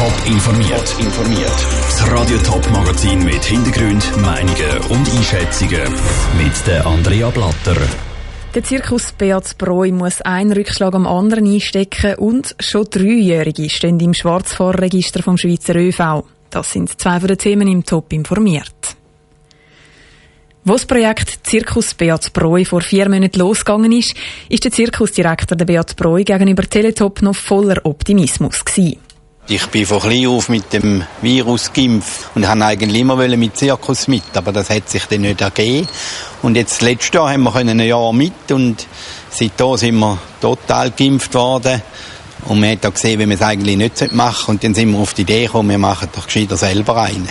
Top informiert. informiert. Das Radio Top Magazin mit Hintergrund, Meinungen und Einschätzungen mit der Andrea Blatter. Der Zirkus Beat Broi muss einen Rückschlag am anderen einstecken und schon Dreijährige stehen im Schwarzfahrerregister vom Schweizer ÖV. Das sind zwei von den Themen im Top informiert. Wo das Projekt Zirkus Beat Broi vor vier Monaten losgegangen ist, ist der Zirkusdirektor der Beat Broi gegenüber Teletop noch voller Optimismus gewesen. Ich bin von klein auf mit dem Virus geimpft und habe eigentlich immer mit Zirkus mit, aber das hat sich dann nicht ergeben. Und jetzt letztes Jahr haben wir ein Jahr mit und seitdem sind wir total geimpft worden. Und man hat auch gesehen, wie man es eigentlich nicht machen sollte. Und dann sind wir auf die Idee gekommen, wir machen doch gescheiter selber einen.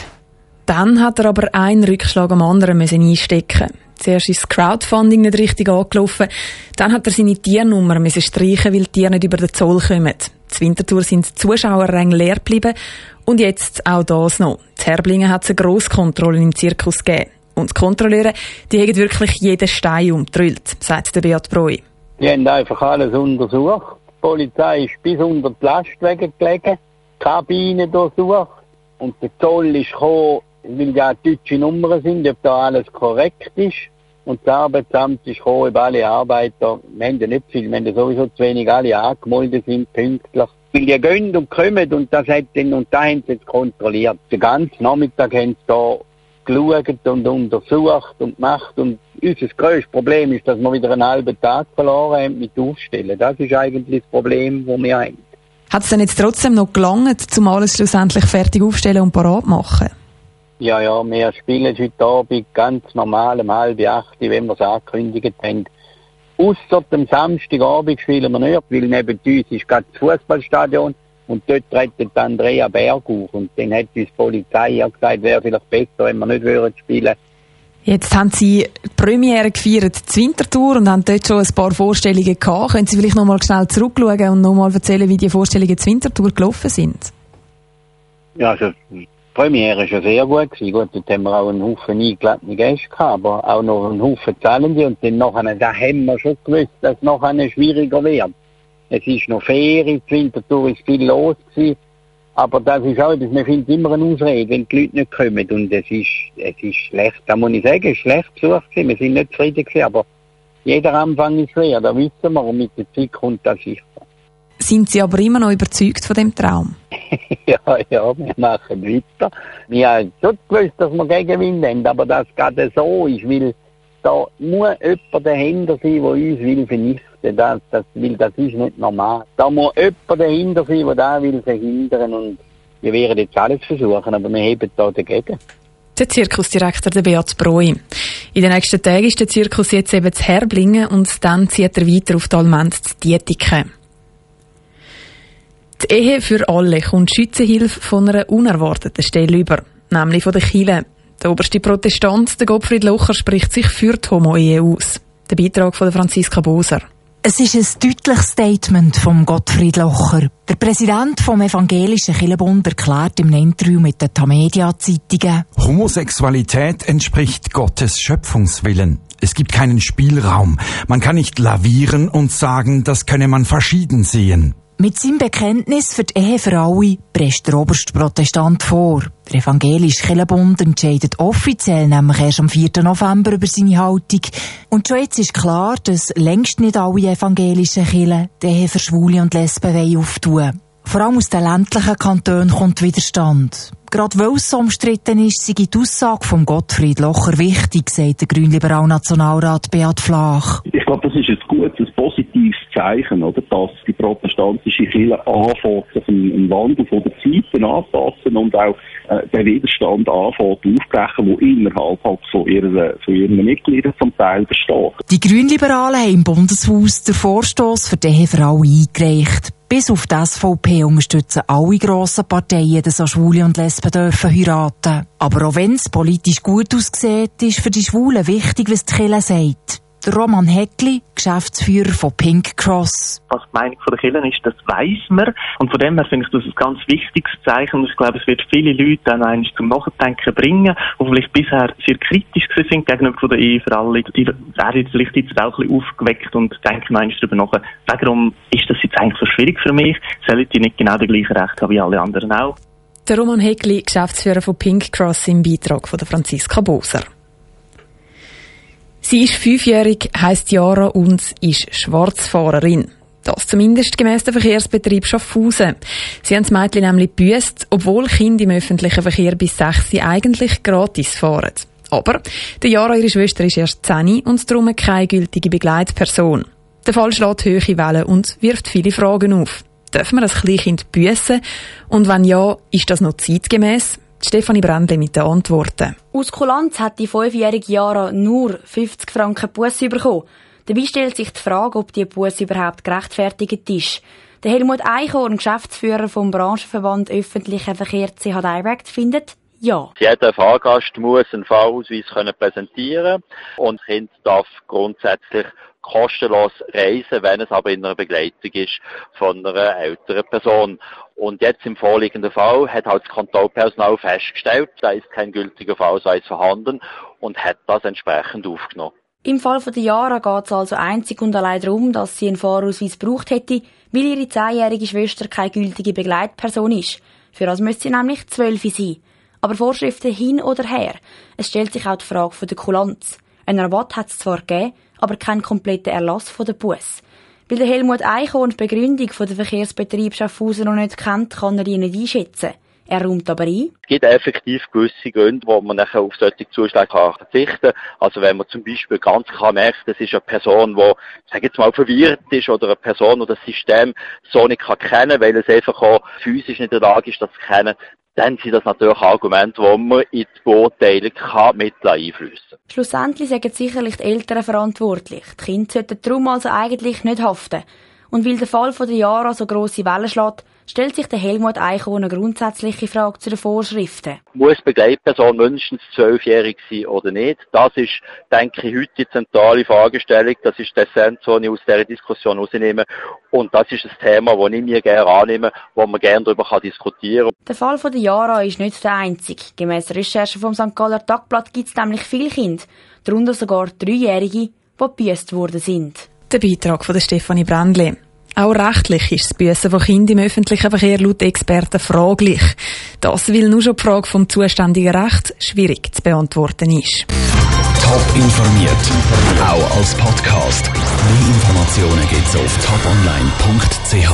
Dann hat er aber einen Rückschlag am anderen müssen einstecken. Zuerst ist das Crowdfunding nicht richtig angelaufen. Dann hat er seine Tiernummer müssen streichen, weil die Tiere nicht über den Zoll kommen. Wintertour sind die Zuschauerränge leer geblieben. Und jetzt auch das noch. Die Herblingen hat es eine Grosskontrolle im Zirkus gegeben. Und die Kontrolleure, die haben wirklich jeden Stein umtrüllt, sagt der Beat Broi. Die haben einfach alles untersucht. Die Polizei ist bis unter die Lastwagen gelegen, Kabinen durchsucht. Und der Zoll ist gekommen, weil ja deutsche Nummern sind, ob da alles korrekt ist. Und das Arbeitsamt ist gekommen, alle Arbeiter, wir haben ja nicht viel, wir haben ja sowieso zu wenig, alle angemeldet sind, pünktlich. Weil die gehen und kommen und das hat dann, und da haben sie jetzt kontrolliert. Den ganzen Nachmittag haben sie da geschaut und untersucht und gemacht und unser grösstes Problem ist, dass wir wieder einen halben Tag verloren haben mit Aufstellen. Das ist eigentlich das Problem, das wir haben. Hat es denn jetzt trotzdem noch gelangt, um alles schlussendlich fertig aufstellen und parat machen? Ja, ja, wir spielen heute Abend ganz normal um halb acht, wenn wir es angekündigt haben. Ausser dem Samstagabend spielen wir nicht, weil neben uns ist gerade das Fußballstadion und dort rettet Andrea Berg auf. Und dann hat uns die Polizei ja gesagt, wäre vielleicht besser, wenn wir nicht würden spielen Jetzt haben Sie die Premiere gefeiert, die Wintertour, und haben dort schon ein paar Vorstellungen gehabt. Können Sie vielleicht noch mal schnell zurückschauen und noch mal erzählen, wie die Vorstellungen zur Wintertour gelaufen sind? Ja, also Premiere ja sehr gut. Gewesen. Gut, dort haben wir auch einen Haufen eingeladene Gäste gehabt, aber auch noch einen Haufen Zahlende. Und dann nachher, da haben wir schon gewusst, dass es nachher schwieriger wird. Es ist noch Ferien, die Wintertour ist viel los gewesen. Aber das ist auch etwas, man findet immer eine Ausrede, wenn die Leute nicht kommen. Und es ist, es ist schlecht, da muss ich sagen, es ist schlecht besucht gewesen. Wir sind nicht zufrieden gewesen, aber jeder Anfang ist schwer, da wissen wir, und mit der Zeit kommt das sicher. Sind Sie aber immer noch überzeugt von dem Traum? ja, ja, wir machen weiter. Wir haben schon gewusst, dass wir Gegenwind haben, aber dass es gerade so ist, weil da muss jemand dahinter sein, der uns will vernichten. Das, das, weil das ist nicht normal. Da muss jemand dahinter sein, der da will verhindern und wir werden jetzt alles versuchen, aber wir heben da dagegen. Der Zirkusdirektor der Beat Broi. In den nächsten Tagen ist der Zirkus jetzt eben zu Herblingen und dann zieht er weiter auf die Almend zu Dietiken. Die Ehe für alle kommt Schützenhilfe von einer unerwarteten Stelle über, nämlich von der Chile. Der oberste Protestant, der Gottfried Locher, spricht sich für die Homo-Ehe aus. Der Beitrag von Franziska Boser. Es ist ein deutliches Statement von Gottfried Locher. Der Präsident vom Evangelischen Kirchenbund erklärt im Interview mit den Tamedia-Zeitungen. Homosexualität entspricht Gottes Schöpfungswillen. Es gibt keinen Spielraum. Man kann nicht lavieren und sagen, das könne man verschieden sehen. Mit seinem Bekenntnis für die Ehe für alle presst der oberste Protestant vor. Der evangelische Kirchenbund entscheidet offiziell nämlich erst am 4. November über seine Haltung. Und schon jetzt ist klar, dass längst nicht alle evangelischen Kirchen die Ehe für Schwule und Lesben auftun Vor allem aus den ländlichen Kantonen kommt Widerstand. Gerade weil es so umstritten ist, sei die Aussage von Gottfried Locher wichtig, sagt der grünliberal Nationalrat Beat Flach. Ich glaube, das ist gutes, positives Zeichen, oder, dass die protestantische Kirche anfängt, sich im Wandel von der Zeiten anpassen und auch äh, den Widerstand anfängt aufbrechen, der innerhalb halt von, ihrer, von ihren Mitgliedern zum Teil besteht. Die Grünliberalen haben im Bundeshaus den Vorstoß für die Ehe für alle eingereicht. Bis auf die SVP unterstützen alle grossen Parteien, dass auch Schwule und Lesben dürfen heiraten. Aber auch wenn es politisch gut aussieht, ist für die Schwulen wichtig, was die Kirche sagt. Der Roman Heckli, Geschäftsführer von Pink Cross. Was die Meinung der Kirchen ist, das weiss man. Und von dem her finde ich das ein ganz wichtiges Zeichen. Und ich glaube, es wird viele Leute dann eigentlich zum Nachdenken bringen, die vielleicht bisher sehr kritisch sind gegenüber der Ehe für alle. Die werden vielleicht jetzt auch ein bisschen aufgeweckt und denken eigentlich darüber nach, warum ist das jetzt eigentlich so schwierig für mich? Sollen die nicht genau die gleichen Rechte haben wie alle anderen auch? Der Roman Heckli, Geschäftsführer von Pink Cross im Beitrag von der Franziska Boser. Sie ist fünfjährig, heisst Jara und ist Schwarzfahrerin. Das zumindest gemäss dem Verkehrsbetrieb Schaffhausen. Sie haben das Mädchen nämlich gebüßt, obwohl Kinder im öffentlichen Verkehr bis 6 eigentlich gratis fahren. Aber der Jara, ihre Schwester, ist erst 10 und darum keine gültige Begleitperson. Der Fall schlägt hohe Wellen und wirft viele Fragen auf. Dürfen wir das Kleinkind büssen? Und wenn ja, ist das noch zeitgemäß? Stefanie Brändli mit den Antworten. Aus Kulanz hat die fünfjährige Jara nur 50 Franken Busse bekommen. Dabei stellt sich die Frage, ob die Busse überhaupt gerechtfertigt ist. Der Helmut Eichhorn, Geschäftsführer vom Branchenverband Öffentlicher Verkehr CH Direct, findet, ja. Jeder Fahrgast muss einen Fahrausweis präsentieren und Kind darf grundsätzlich kostenlos reisen, wenn es aber in einer Begleitung ist von einer älteren Person. Und jetzt im vorliegenden Fall hat halt das Kontrollpersonal festgestellt, da ist kein gültiger Fahrausweis vorhanden und hat das entsprechend aufgenommen. Im Fall von der Jara geht es also einzig und allein darum, dass sie einen Fahrausweis gebraucht hätte, weil ihre zehnjährige Schwester keine gültige Begleitperson ist. Für das müsste sie nämlich zwölf sein. Aber Vorschriften hin oder her. Es stellt sich auch die Frage von der Kulanz. Ein Rabatt hat es zwar gegeben, aber keinen kompletten Erlass von der Bus. Weil der Helmut Eichhorn die Begründung von der Verkehrsbetrieb Schaffhausen noch nicht kennt, kann er die nicht einschätzen. Er räumt aber ein. Es gibt effektiv gewisse Gründe, wo man nachher auf solche Zuschläge kann verzichten kann. Also wenn man zum Beispiel ganz klar merkt, das ist eine Person, die, sag jetzt mal, verwirrt ist oder eine Person, die das System so nicht kann kennen, weil es einfach auch physisch nicht in der Lage ist, das zu kennen, dann sind das natürlich Argumente, die man in die Beurteilung kann mit einfließen Schlussendlich sind sicherlich die Eltern verantwortlich. Die Kinder sollten darum also eigentlich nicht haften. Und weil der Fall von der Jara so grosse Wellen schlägt, stellt sich der Helmut Eichhorn eine grundsätzliche Frage zu den Vorschriften. Muss Begleitperson mindestens zwölfjährig sein oder nicht? Das ist, denke ich, heute die zentrale Fragestellung. Das ist die Essenz, die ich aus dieser Diskussion rausnehme. Und das ist ein Thema, das ich mir gerne annehme, wo man gerne darüber diskutieren kann. Der Fall von der Jara ist nicht der einzige. Gemäss Recherchen vom St. Galler Tagblatt gibt es nämlich viele Kinder, darunter sogar Dreijährige, die gebüßt worden sind. Der Beitrag von Stefanie Brändli. Auch rechtlich ist das Büssen von Kindern im öffentlichen Verkehr laut Experten fraglich. Das, weil nur schon die Frage vom zuständigen Recht schwierig zu beantworten ist. Top informiert, auch als Podcast. Mehr Informationen gibt's auf toponline.ch.